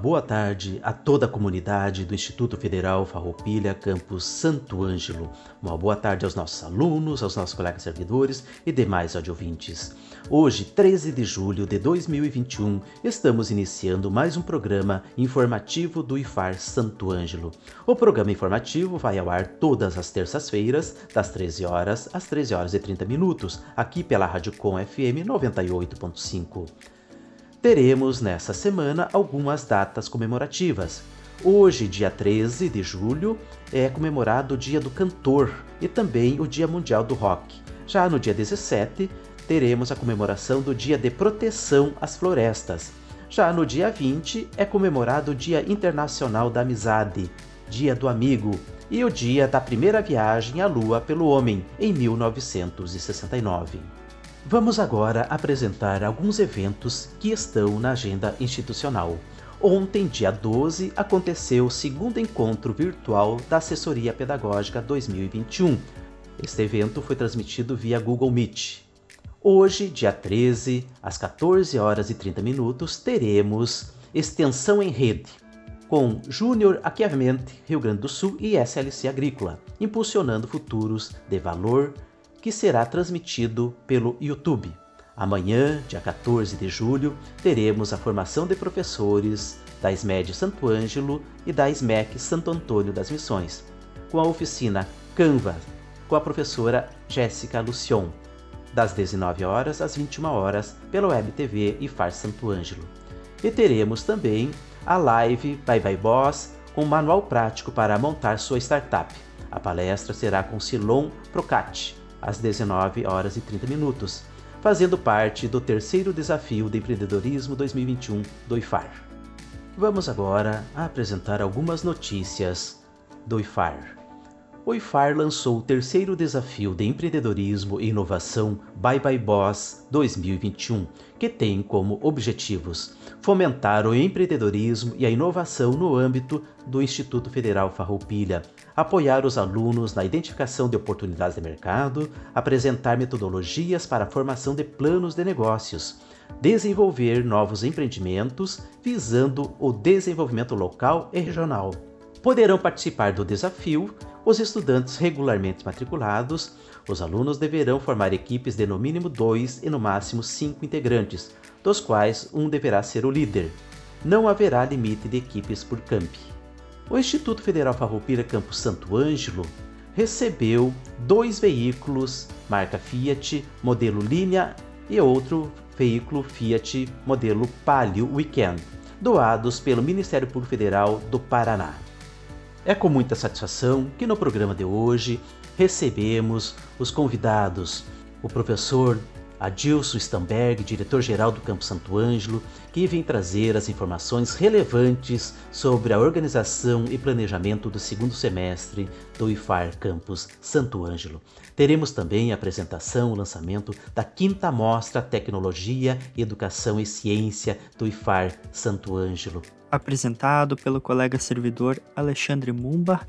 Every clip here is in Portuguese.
Boa tarde a toda a comunidade do Instituto Federal Farroupilha, campus Santo Ângelo. Uma boa tarde aos nossos alunos, aos nossos colegas servidores e demais audiouvintes. Hoje, 13 de julho de 2021, estamos iniciando mais um programa informativo do IFAR Santo Ângelo. O programa informativo vai ao ar todas as terças-feiras, das 13 horas às 13 horas e 30 minutos, aqui pela Rádio Com FM 98.5 teremos nessa semana algumas datas comemorativas. Hoje, dia 13 de julho, é comemorado o Dia do Cantor e também o Dia Mundial do Rock. Já no dia 17, teremos a comemoração do Dia de Proteção às Florestas. Já no dia 20, é comemorado o Dia Internacional da Amizade, Dia do Amigo e o dia da primeira viagem à Lua pelo homem, em 1969. Vamos agora apresentar alguns eventos que estão na agenda institucional. Ontem, dia 12, aconteceu o segundo encontro virtual da Assessoria Pedagógica 2021. Este evento foi transmitido via Google Meet. Hoje, dia 13, às 14 horas e 30 minutos, teremos Extensão em Rede, com Júnior Aquiamente Rio Grande do Sul e SLC Agrícola, impulsionando futuros de valor, que será transmitido pelo YouTube. Amanhã, dia 14 de julho, teremos a formação de professores da SMED Santo Ângelo e da SMEC Santo Antônio das Missões, com a oficina Canva, com a professora Jéssica Lucion, das 19 horas às 21 horas, pela Web TV e Far Santo Ângelo. E teremos também a live Bye Bye Boss com manual prático para montar sua startup. A palestra será com Silon Procati, às 19 horas e 30 minutos, fazendo parte do terceiro desafio de empreendedorismo 2021 do IFAR. Vamos agora apresentar algumas notícias do IFAR. O IFAR lançou o terceiro desafio de empreendedorismo e inovação Bye Bye Boss 2021, que tem como objetivos fomentar o empreendedorismo e a inovação no âmbito do Instituto Federal Farroupilha, apoiar os alunos na identificação de oportunidades de mercado, apresentar metodologias para a formação de planos de negócios, desenvolver novos empreendimentos visando o desenvolvimento local e regional. Poderão participar do desafio os estudantes regularmente matriculados, os alunos deverão formar equipes de no mínimo dois e no máximo cinco integrantes, dos quais um deverá ser o líder. Não haverá limite de equipes por camp. O Instituto Federal Farroupilha Campus Santo Ângelo recebeu dois veículos marca Fiat, modelo Linea e outro veículo Fiat modelo Palio Weekend, doados pelo Ministério Público Federal do Paraná. É com muita satisfação que no programa de hoje recebemos os convidados, o professor Adilson Stamberg, diretor-geral do Campo Santo Ângelo, que vem trazer as informações relevantes sobre a organização e planejamento do segundo semestre do IFAR Campus Santo Ângelo. Teremos também a apresentação, o lançamento da quinta mostra Tecnologia, Educação e Ciência do IFAR Santo Ângelo. Apresentado pelo colega servidor Alexandre Mumba,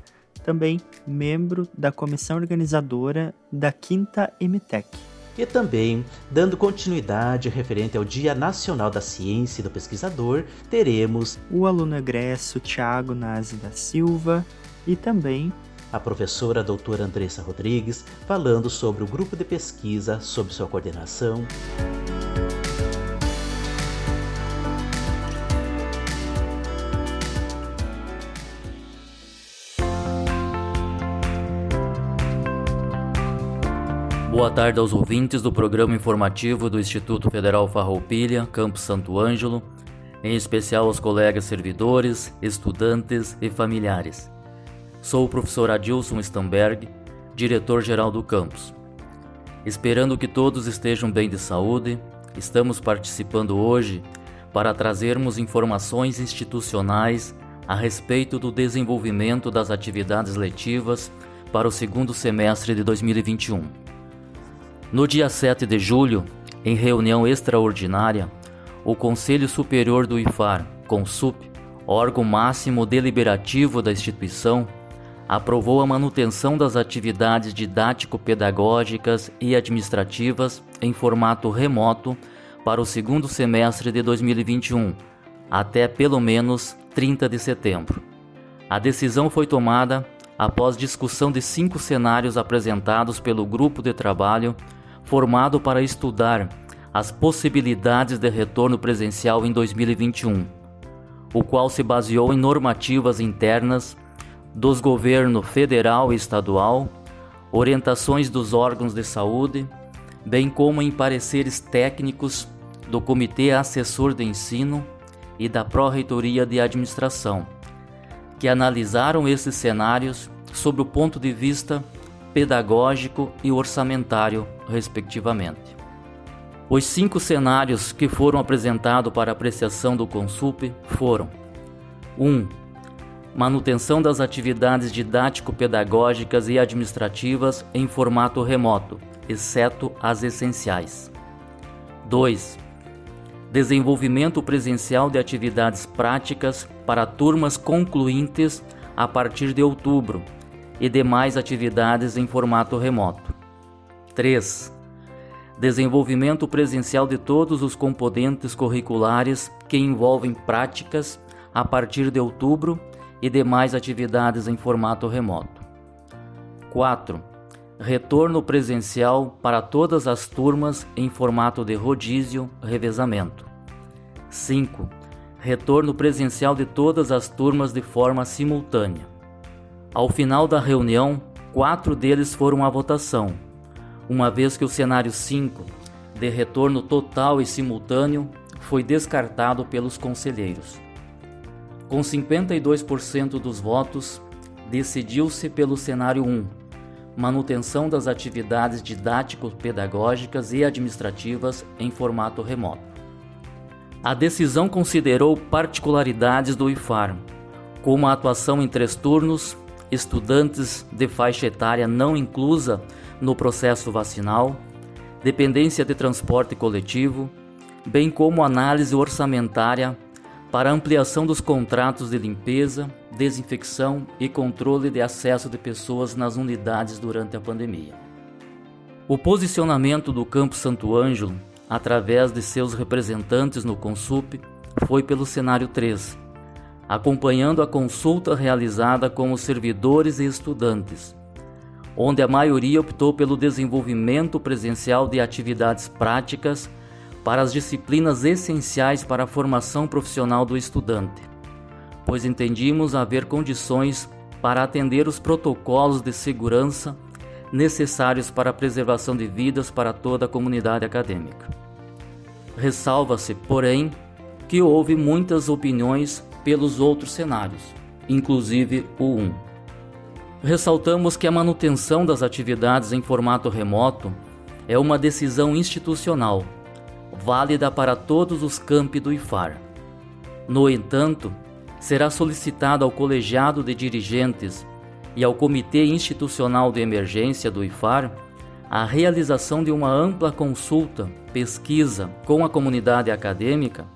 também membro da comissão organizadora da quinta MTEC e também, dando continuidade referente ao Dia Nacional da Ciência e do Pesquisador, teremos o aluno egresso Tiago Nazi da Silva e também a professora doutora Andressa Rodrigues falando sobre o grupo de pesquisa, sobre sua coordenação. Boa tarde aos ouvintes do programa informativo do Instituto Federal Farroupilha, Campo Santo Ângelo, em especial aos colegas servidores, estudantes e familiares. Sou o professor Adilson Stamberg, diretor-geral do campus. Esperando que todos estejam bem de saúde, estamos participando hoje para trazermos informações institucionais a respeito do desenvolvimento das atividades letivas para o segundo semestre de 2021. No dia 7 de julho, em reunião extraordinária, o Conselho Superior do IFAR, CONSUP, órgão máximo deliberativo da instituição, aprovou a manutenção das atividades didático-pedagógicas e administrativas em formato remoto para o segundo semestre de 2021, até pelo menos 30 de setembro. A decisão foi tomada após discussão de cinco cenários apresentados pelo grupo de trabalho formado para estudar as possibilidades de retorno presencial em 2021, o qual se baseou em normativas internas dos governos federal e estadual, orientações dos órgãos de saúde, bem como em pareceres técnicos do Comitê Assessor de Ensino e da Pró-Reitoria de Administração, que analisaram esses cenários sob o ponto de vista pedagógico e orçamentário, respectivamente. Os cinco cenários que foram apresentados para apreciação do Consup foram: 1. Um, manutenção das atividades didático-pedagógicas e administrativas em formato remoto, exceto as essenciais. 2 desenvolvimento presencial de atividades práticas para turmas concluintes a partir de outubro e demais atividades em formato remoto. 3. Desenvolvimento presencial de todos os componentes curriculares que envolvem práticas a partir de outubro e demais atividades em formato remoto. 4. Retorno presencial para todas as turmas em formato de rodízio, revezamento. 5. Retorno presencial de todas as turmas de forma simultânea. Ao final da reunião, quatro deles foram à votação, uma vez que o cenário 5, de retorno total e simultâneo, foi descartado pelos conselheiros. Com 52% dos votos, decidiu-se pelo cenário 1, manutenção das atividades didático-pedagógicas e administrativas em formato remoto. A decisão considerou particularidades do IFAR, como a atuação em três turnos, estudantes de faixa etária não inclusa no processo vacinal, dependência de transporte coletivo, bem como análise orçamentária para ampliação dos contratos de limpeza, desinfecção e controle de acesso de pessoas nas unidades durante a pandemia. O posicionamento do Campo Santo Ângelo, através de seus representantes no Consup, foi pelo cenário 3, acompanhando a consulta realizada com os servidores e estudantes, onde a maioria optou pelo desenvolvimento presencial de atividades práticas para as disciplinas essenciais para a formação profissional do estudante, pois entendimos haver condições para atender os protocolos de segurança necessários para a preservação de vidas para toda a comunidade acadêmica. Ressalva-se, porém, que houve muitas opiniões pelos outros cenários, inclusive o 1. Ressaltamos que a manutenção das atividades em formato remoto é uma decisão institucional válida para todos os campi do IFAR. No entanto, será solicitado ao colegiado de dirigentes e ao Comitê Institucional de Emergência do IFAR a realização de uma ampla consulta, pesquisa com a comunidade acadêmica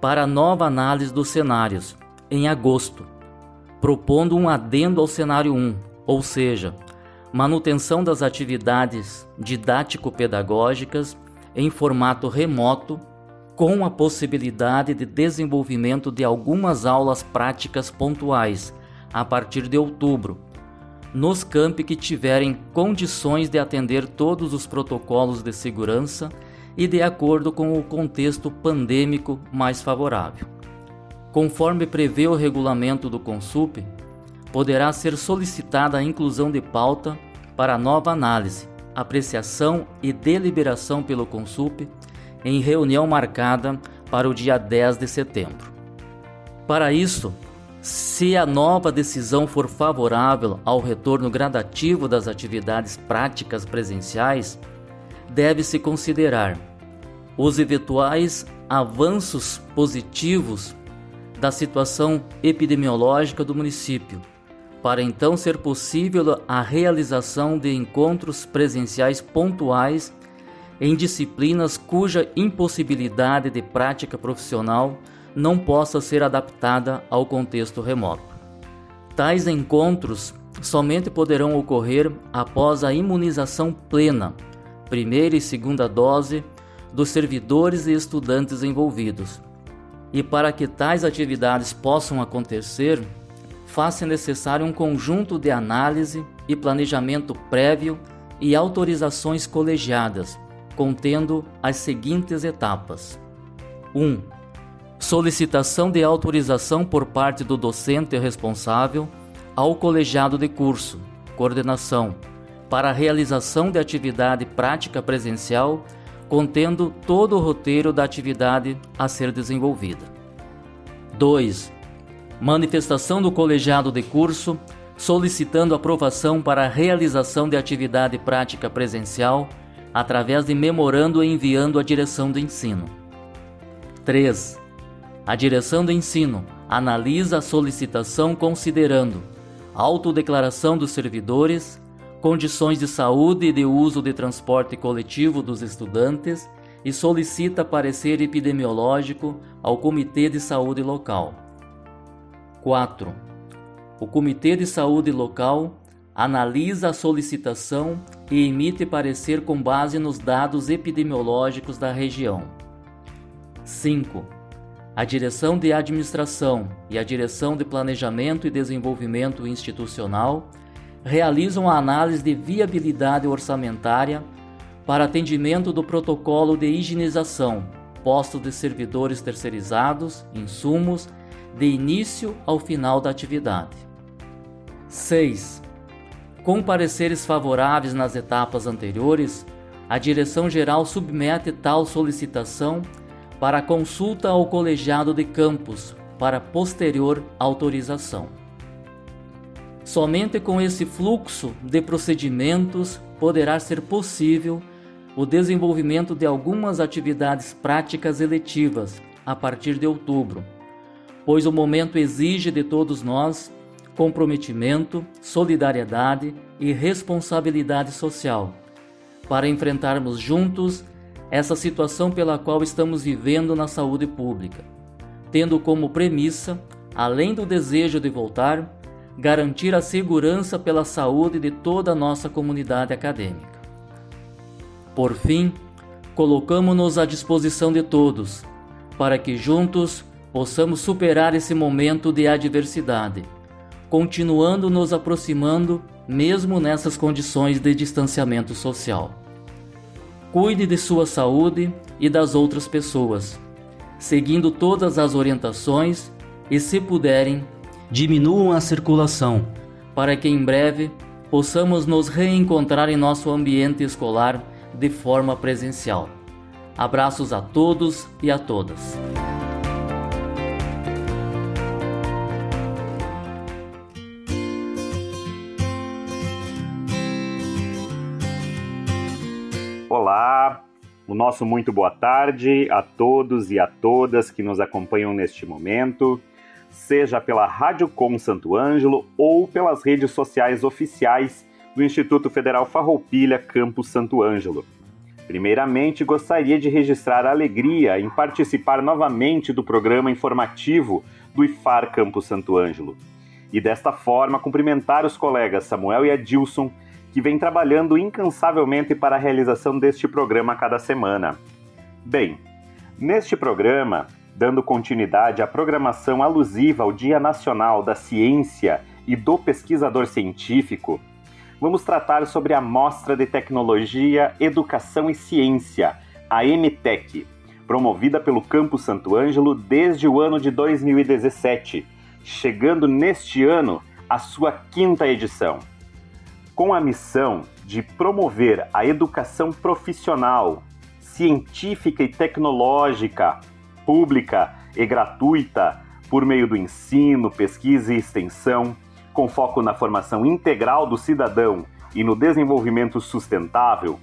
para nova análise dos cenários em agosto, propondo um adendo ao cenário 1, ou seja, manutenção das atividades didático-pedagógicas em formato remoto, com a possibilidade de desenvolvimento de algumas aulas práticas pontuais a partir de outubro, nos campi que tiverem condições de atender todos os protocolos de segurança e de acordo com o contexto pandêmico mais favorável. Conforme prevê o regulamento do Consup, poderá ser solicitada a inclusão de pauta para nova análise, apreciação e deliberação pelo Consup em reunião marcada para o dia 10 de setembro. Para isso, se a nova decisão for favorável ao retorno gradativo das atividades práticas presenciais, deve-se considerar os eventuais avanços positivos da situação epidemiológica do município, para então ser possível a realização de encontros presenciais pontuais em disciplinas cuja impossibilidade de prática profissional não possa ser adaptada ao contexto remoto. Tais encontros somente poderão ocorrer após a imunização plena, primeira e segunda dose, dos servidores e estudantes envolvidos. E para que tais atividades possam acontecer, faz-se necessário um conjunto de análise e planejamento prévio e autorizações colegiadas, contendo as seguintes etapas: 1. Um, solicitação de autorização por parte do docente responsável ao colegiado de curso, coordenação, para a realização de atividade prática presencial, contendo todo o roteiro da atividade a ser desenvolvida. 2. Manifestação do colegiado de curso solicitando aprovação para a realização de atividade prática presencial através de memorando enviando à direção do ensino. 3. A direção do ensino analisa a solicitação considerando autodeclaração dos servidores, condições de saúde e de uso de transporte coletivo dos estudantes e solicita parecer epidemiológico ao Comitê de Saúde Local. 4. O Comitê de Saúde Local analisa a solicitação e emite parecer com base nos dados epidemiológicos da região. 5. A Direção de Administração e a Direção de Planejamento e Desenvolvimento Institucional realizam a análise de viabilidade orçamentária para atendimento do protocolo de higienização, postos de servidores terceirizados, insumos, de início ao final da atividade. 6. Com pareceres favoráveis nas etapas anteriores, a direção-geral submete tal solicitação para consulta ao colegiado de campus para posterior autorização. Somente com esse fluxo de procedimentos poderá ser possível o desenvolvimento de algumas atividades práticas eletivas a partir de outubro, pois o momento exige de todos nós comprometimento, solidariedade e responsabilidade social, para enfrentarmos juntos essa situação pela qual estamos vivendo na saúde pública, tendo como premissa, além do desejo de voltar, garantir a segurança pela saúde de toda a nossa comunidade acadêmica. Por fim, colocamos-nos à disposição de todos, para que juntos possamos superar esse momento de adversidade continuando nos aproximando mesmo nessas condições de distanciamento social. Cuide de sua saúde e das outras pessoas, seguindo todas as orientações e, se puderem, diminuam a circulação, para que em breve possamos nos reencontrar em nosso ambiente escolar de forma presencial. Abraços a todos e a todas. Olá, o nosso muito boa tarde a todos e a todas que nos acompanham neste momento, seja pela Rádio Com Santo Ângelo ou pelas redes sociais oficiais do Instituto Federal Farroupilha Campus Santo Ângelo. Primeiramente, gostaria de registrar a alegria em participar novamente do programa informativo do IFAR Campus Santo Ângelo. E desta forma, cumprimentar os colegas Samuel e Adilson que vem trabalhando incansavelmente para a realização deste programa a cada semana. Bem, neste programa, dando continuidade à programação alusiva ao Dia Nacional da Ciência e do Pesquisador Científico, vamos tratar sobre a Mostra de Tecnologia, Educação e Ciência, a MTEC, promovida pelo Campo Santo Ângelo desde o ano de 2017, chegando neste ano à sua quinta edição. Com a missão de promover a educação profissional, científica e tecnológica, pública e gratuita, por meio do ensino, pesquisa e extensão, com foco na formação integral do cidadão e no desenvolvimento sustentável,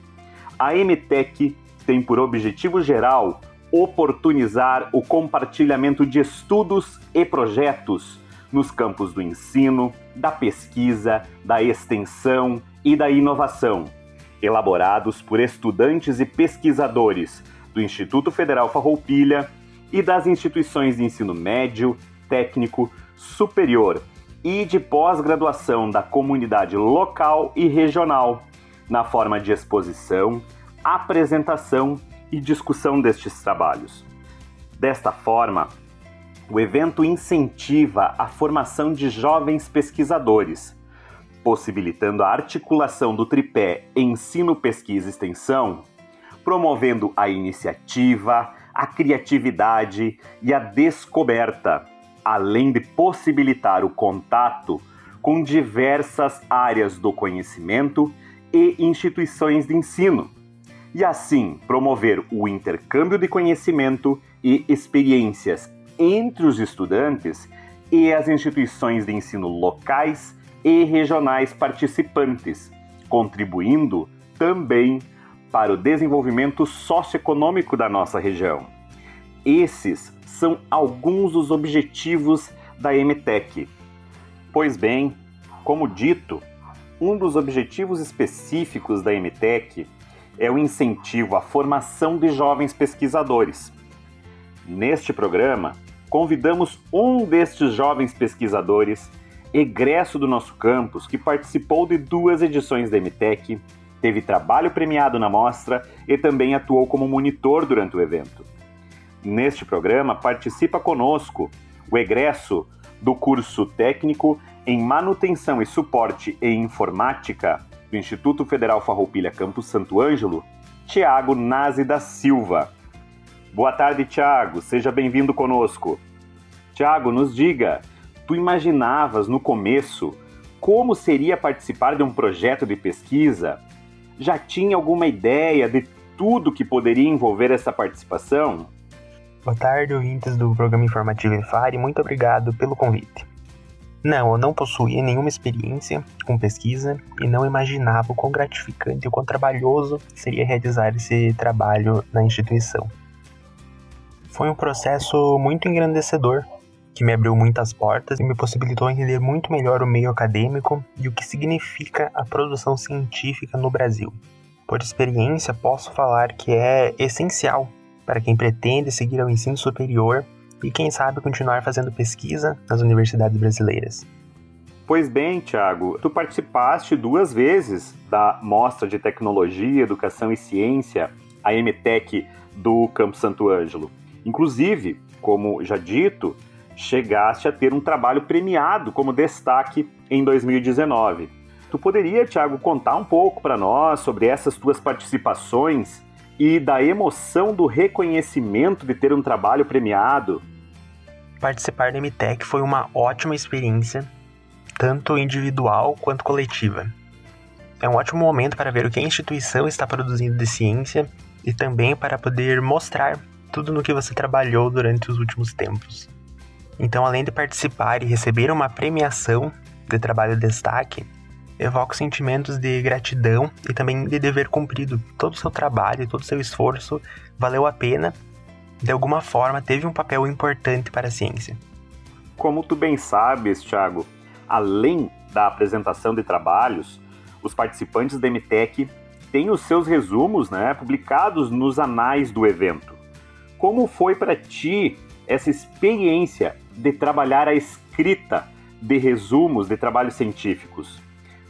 a MTEC tem por objetivo geral oportunizar o compartilhamento de estudos e projetos nos campos do ensino, da pesquisa, da extensão e da inovação, elaborados por estudantes e pesquisadores do Instituto Federal Farroupilha e das instituições de ensino médio, técnico, superior e de pós-graduação da comunidade local e regional, na forma de exposição, apresentação e discussão destes trabalhos. Desta forma, o evento incentiva a formação de jovens pesquisadores, possibilitando a articulação do tripé ensino, pesquisa e extensão, promovendo a iniciativa, a criatividade e a descoberta, além de possibilitar o contato com diversas áreas do conhecimento e instituições de ensino e assim promover o intercâmbio de conhecimento e experiências entre os estudantes e as instituições de ensino locais e regionais participantes, contribuindo também para o desenvolvimento socioeconômico da nossa região. Esses são alguns dos objetivos da MTEC. Pois bem, como dito, um dos objetivos específicos da MTEC é o incentivo à formação de jovens pesquisadores. Neste programa, convidamos um destes jovens pesquisadores, egresso do nosso campus, que participou de duas edições da MTEC, teve trabalho premiado na mostra e também atuou como monitor durante o evento. Neste programa participa conosco o egresso do curso técnico em manutenção e suporte em informática do Instituto Federal Farroupilha Campus Santo Ângelo, Tiago Nazi da Silva. Boa tarde, Tiago. Seja bem-vindo conosco. Tiago, nos diga, tu imaginavas no começo como seria participar de um projeto de pesquisa? Já tinha alguma ideia de tudo que poderia envolver essa participação? Boa tarde, ouvintes do programa informativo EFAR e muito obrigado pelo convite. Não, eu não possuía nenhuma experiência com pesquisa e não imaginava o quão gratificante e o quão trabalhoso seria realizar esse trabalho na instituição. Foi um processo muito engrandecedor, que me abriu muitas portas e me possibilitou entender muito melhor o meio acadêmico e o que significa a produção científica no Brasil. Por experiência, posso falar que é essencial para quem pretende seguir ao ensino superior e, quem sabe, continuar fazendo pesquisa nas universidades brasileiras. Pois bem, Tiago, tu participaste duas vezes da Mostra de Tecnologia, Educação e Ciência, a MTEC do Campo Santo Ângelo. Inclusive, como já dito, chegaste a ter um trabalho premiado como destaque em 2019. Tu poderia, Tiago, contar um pouco para nós sobre essas tuas participações e da emoção do reconhecimento de ter um trabalho premiado? Participar da MTEC foi uma ótima experiência, tanto individual quanto coletiva. É um ótimo momento para ver o que a instituição está produzindo de ciência e também para poder mostrar tudo no que você trabalhou durante os últimos tempos. Então, além de participar e receber uma premiação de trabalho de destaque, evoco sentimentos de gratidão e também de dever cumprido. Todo o seu trabalho, todo o seu esforço valeu a pena de alguma forma, teve um papel importante para a ciência. Como tu bem sabes, Thiago, além da apresentação de trabalhos, os participantes da MTEC têm os seus resumos né, publicados nos anais do evento. Como foi para ti essa experiência de trabalhar a escrita de resumos de trabalhos científicos?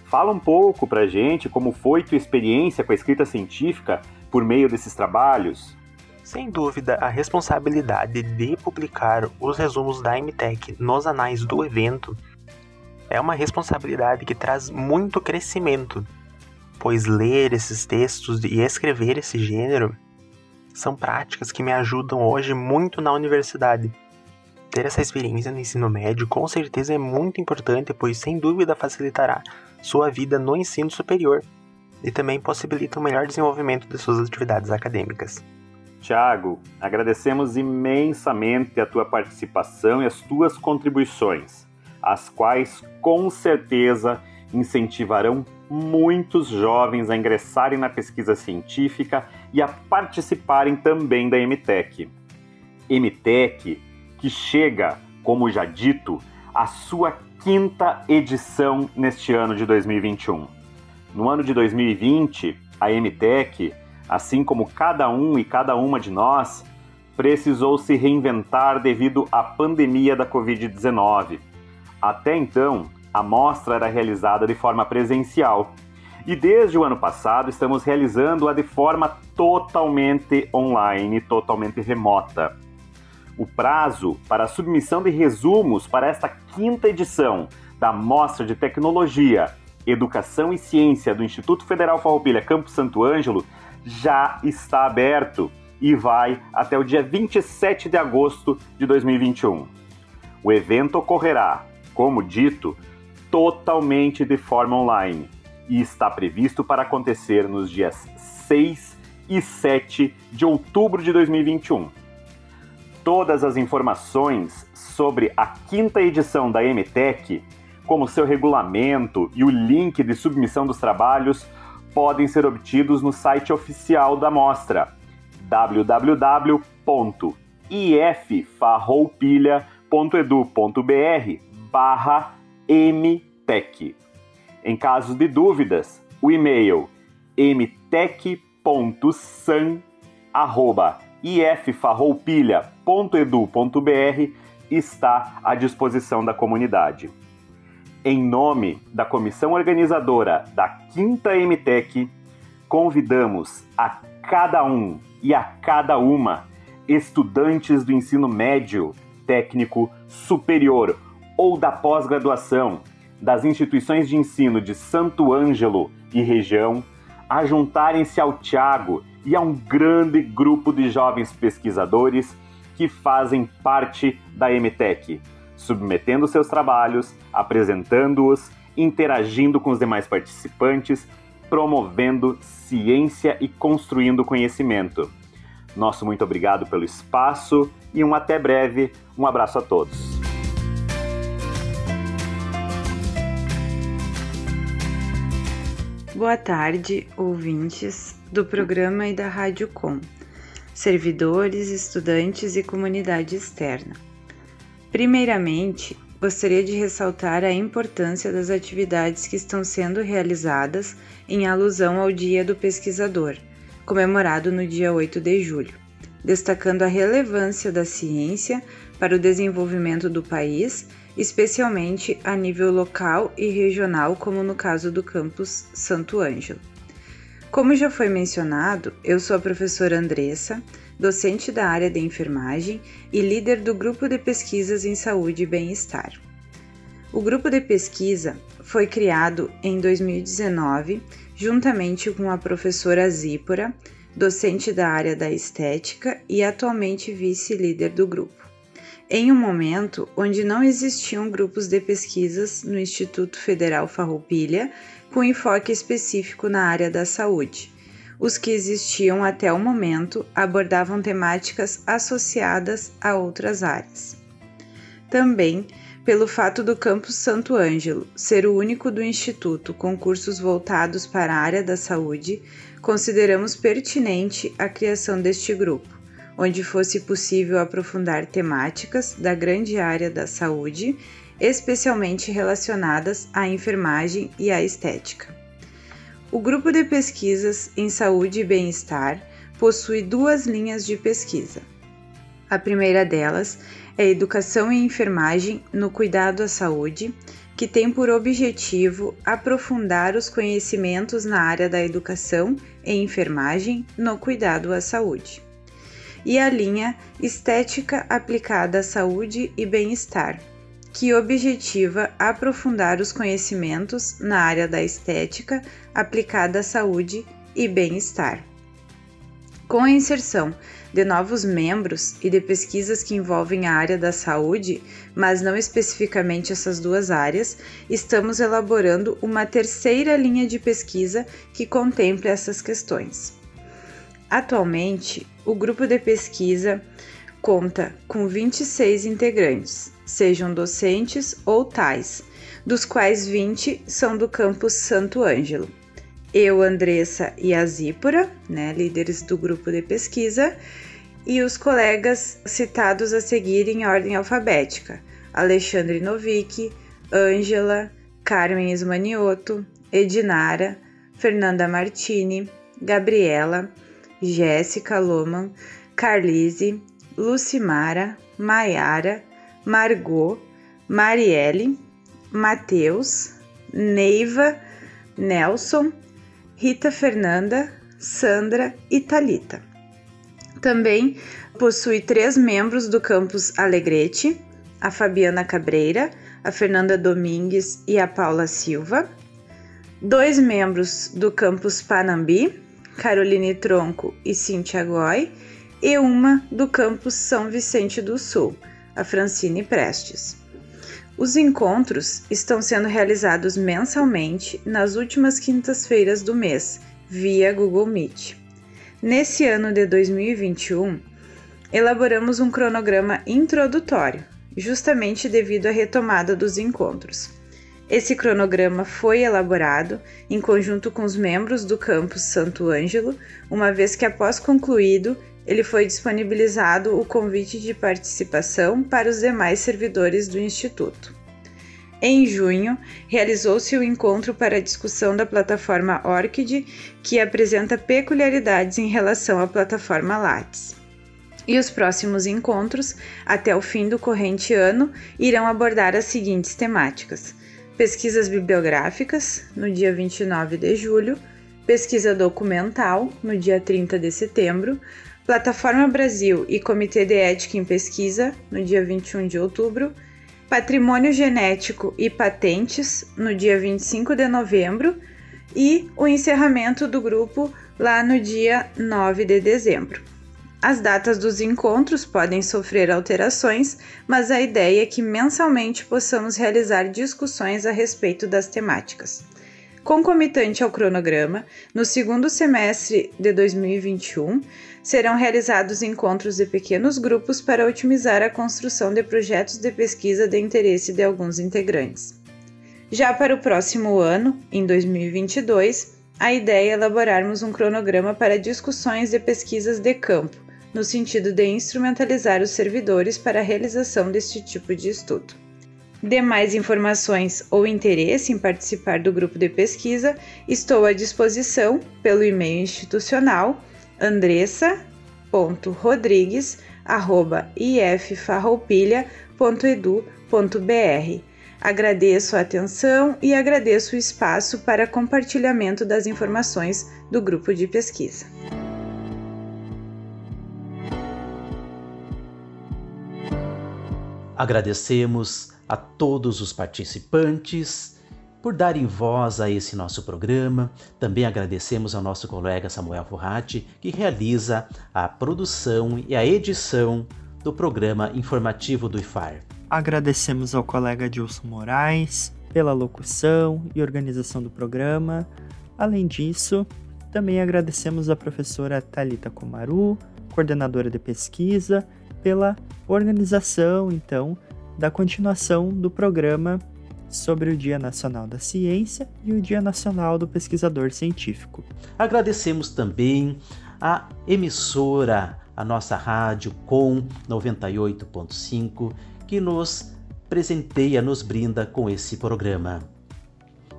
Fala um pouco para gente como foi tua experiência com a escrita científica por meio desses trabalhos. Sem dúvida, a responsabilidade de publicar os resumos da MTech nos anais do evento é uma responsabilidade que traz muito crescimento, pois ler esses textos e escrever esse gênero são práticas que me ajudam hoje muito na universidade. Ter essa experiência no ensino médio com certeza é muito importante, pois sem dúvida facilitará sua vida no ensino superior e também possibilita o melhor desenvolvimento de suas atividades acadêmicas. Tiago, agradecemos imensamente a tua participação e as tuas contribuições, as quais com certeza incentivarão muitos jovens a ingressarem na pesquisa científica e a participarem também da MTech. MTech que chega, como já dito, à sua quinta edição neste ano de 2021. No ano de 2020, a MTech, assim como cada um e cada uma de nós, precisou se reinventar devido à pandemia da Covid-19. Até então, a mostra era realizada de forma presencial e desde o ano passado estamos realizando-a de forma totalmente online, totalmente remota. O prazo para a submissão de resumos para esta quinta edição da Mostra de Tecnologia, Educação e Ciência do Instituto Federal Farroupilha Campo Santo Ângelo já está aberto e vai até o dia 27 de agosto de 2021. O evento ocorrerá, como dito, totalmente de forma online e está previsto para acontecer nos dias 6 e 7 de outubro de 2021. Todas as informações sobre a quinta edição da MTech, como seu regulamento e o link de submissão dos trabalhos, podem ser obtidos no site oficial da mostra www.iffarroupilha.edu.br barra mtech. Em caso de dúvidas, o e-mail mtech.san@iffarroupilha.edu.br está à disposição da comunidade. Em nome da comissão organizadora da Quinta MTech, convidamos a cada um e a cada uma estudantes do ensino médio, técnico, superior ou da pós-graduação das instituições de ensino de Santo Ângelo e região a juntarem-se ao Tiago e a um grande grupo de jovens pesquisadores que fazem parte da MTech, submetendo seus trabalhos, apresentando-os, interagindo com os demais participantes, promovendo ciência e construindo conhecimento. Nosso muito obrigado pelo espaço e um até breve. Um abraço a todos. Boa tarde, ouvintes do programa e da Rádio Com, servidores, estudantes e comunidade externa. Primeiramente, gostaria de ressaltar a importância das atividades que estão sendo realizadas em alusão ao Dia do Pesquisador, comemorado no dia 8 de julho, destacando a relevância da ciência para o desenvolvimento do país especialmente a nível local e regional, como no caso do campus Santo Ângelo. Como já foi mencionado, eu sou a professora Andressa, docente da área de enfermagem e líder do grupo de pesquisas em saúde e bem-estar. O grupo de pesquisa foi criado em 2019, juntamente com a professora Zípora, docente da área da estética e atualmente vice-líder do grupo em um momento onde não existiam grupos de pesquisas no Instituto Federal Farroupilha com enfoque específico na área da saúde. Os que existiam até o momento abordavam temáticas associadas a outras áreas. Também, pelo fato do campus Santo Ângelo ser o único do Instituto com cursos voltados para a área da saúde, consideramos pertinente a criação deste grupo onde fosse possível aprofundar temáticas da grande área da saúde, especialmente relacionadas à enfermagem e à estética. O grupo de pesquisas em saúde e bem-estar possui duas linhas de pesquisa. A primeira delas é Educação e Enfermagem no Cuidado à Saúde, que tem por objetivo aprofundar os conhecimentos na área da educação e enfermagem no cuidado à saúde e a linha Estética aplicada à saúde e bem-estar, que objetiva aprofundar os conhecimentos na área da estética aplicada à saúde e bem-estar. Com a inserção de novos membros e de pesquisas que envolvem a área da saúde, mas não especificamente essas duas áreas, estamos elaborando uma terceira linha de pesquisa que contemple essas questões. Atualmente, o grupo de pesquisa conta com 26 integrantes, sejam docentes ou tais, dos quais 20 são do campus Santo Ângelo. Eu, Andressa e a Zípora, né, líderes do grupo de pesquisa, e os colegas citados a seguir em ordem alfabética: Alexandre Novick, Ângela, Carmen Esmanioto, Edinara, Fernanda Martini, Gabriela, Jéssica Loman, Carlise, Lucimara, Maiara, Margot, Marielle, Matheus, Neiva, Nelson, Rita Fernanda, Sandra e Talita. Também possui três membros do campus Alegrete, a Fabiana Cabreira, a Fernanda Domingues e a Paula Silva, dois membros do campus Panambi, Caroline Tronco e Cintia Goy, e uma do campus São Vicente do Sul, a Francine Prestes. Os encontros estão sendo realizados mensalmente nas últimas quintas-feiras do mês, via Google Meet. Nesse ano de 2021, elaboramos um cronograma introdutório, justamente devido à retomada dos encontros. Esse cronograma foi elaborado em conjunto com os membros do campus Santo Ângelo, uma vez que, após concluído, ele foi disponibilizado o convite de participação para os demais servidores do Instituto. Em junho, realizou-se o encontro para discussão da plataforma ORCID, que apresenta peculiaridades em relação à plataforma Lattes. E os próximos encontros, até o fim do corrente ano, irão abordar as seguintes temáticas: pesquisas bibliográficas, no dia 29 de julho, pesquisa documental, no dia 30 de setembro, Plataforma Brasil e Comitê de Ética em Pesquisa, no dia 21 de outubro, Patrimônio Genético e Patentes, no dia 25 de novembro, e o encerramento do grupo lá no dia 9 de dezembro. As datas dos encontros podem sofrer alterações, mas a ideia é que mensalmente possamos realizar discussões a respeito das temáticas. Concomitante ao cronograma, no segundo semestre de 2021, serão realizados encontros de pequenos grupos para otimizar a construção de projetos de pesquisa de interesse de alguns integrantes. Já para o próximo ano, em 2022, a ideia é elaborarmos um cronograma para discussões de pesquisas de campo, no sentido de instrumentalizar os servidores para a realização deste tipo de estudo. Demais informações ou interesse em participar do grupo de pesquisa, estou à disposição pelo e-mail institucional andressa.rodrigues@iffarroupilha.edu.br. Agradeço a atenção e agradeço o espaço para compartilhamento das informações do grupo de pesquisa. Agradecemos a todos os participantes por darem voz a esse nosso programa. Também agradecemos ao nosso colega Samuel Forratti, que realiza a produção e a edição do programa informativo do IFAR. Agradecemos ao colega Dilson Moraes pela locução e organização do programa. Além disso, também agradecemos à professora Talita Komaru, coordenadora de pesquisa, pela organização, então, da continuação do programa sobre o Dia Nacional da Ciência e o Dia Nacional do Pesquisador Científico. Agradecemos também a emissora, a nossa rádio com 98.5, que nos presenteia, nos brinda com esse programa.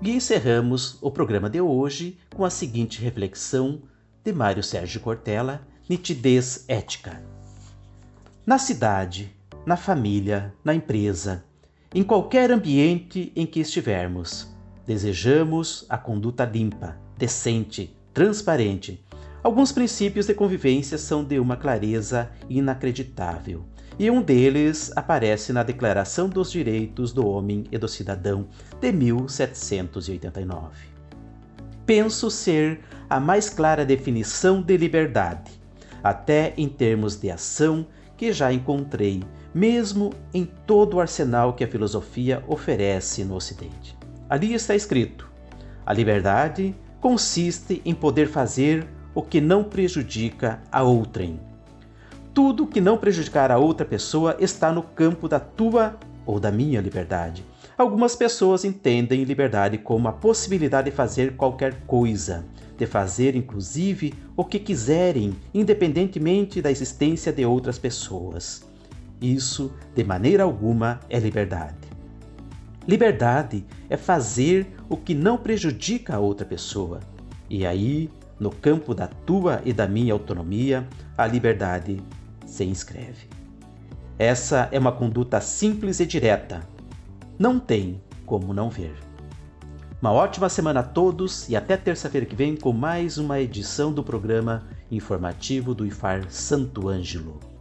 E encerramos o programa de hoje com a seguinte reflexão de Mário Sérgio Cortella, Nitidez Ética. Na cidade, na família, na empresa, em qualquer ambiente em que estivermos, desejamos a conduta limpa, decente, transparente. Alguns princípios de convivência são de uma clareza inacreditável, e um deles aparece na Declaração dos Direitos do Homem e do Cidadão de 1789. Penso ser a mais clara definição de liberdade, até em termos de ação que já encontrei, mesmo em todo o arsenal que a filosofia oferece no Ocidente. Ali está escrito: a liberdade consiste em poder fazer o que não prejudica a outrem. Tudo que não prejudicar a outra pessoa está no campo da tua ou da minha liberdade. Algumas pessoas entendem liberdade como a possibilidade de fazer qualquer coisa, de fazer inclusive o que quiserem, independentemente da existência de outras pessoas. Isso, de maneira alguma, é liberdade. Liberdade é fazer o que não prejudica a outra pessoa. E aí, no campo da tua e da minha autonomia, a liberdade se inscreve. Essa é uma conduta simples e direta. Não tem como não ver. Uma ótima semana a todos e até terça-feira que vem com mais uma edição do programa informativo do IFAR Santo Ângelo.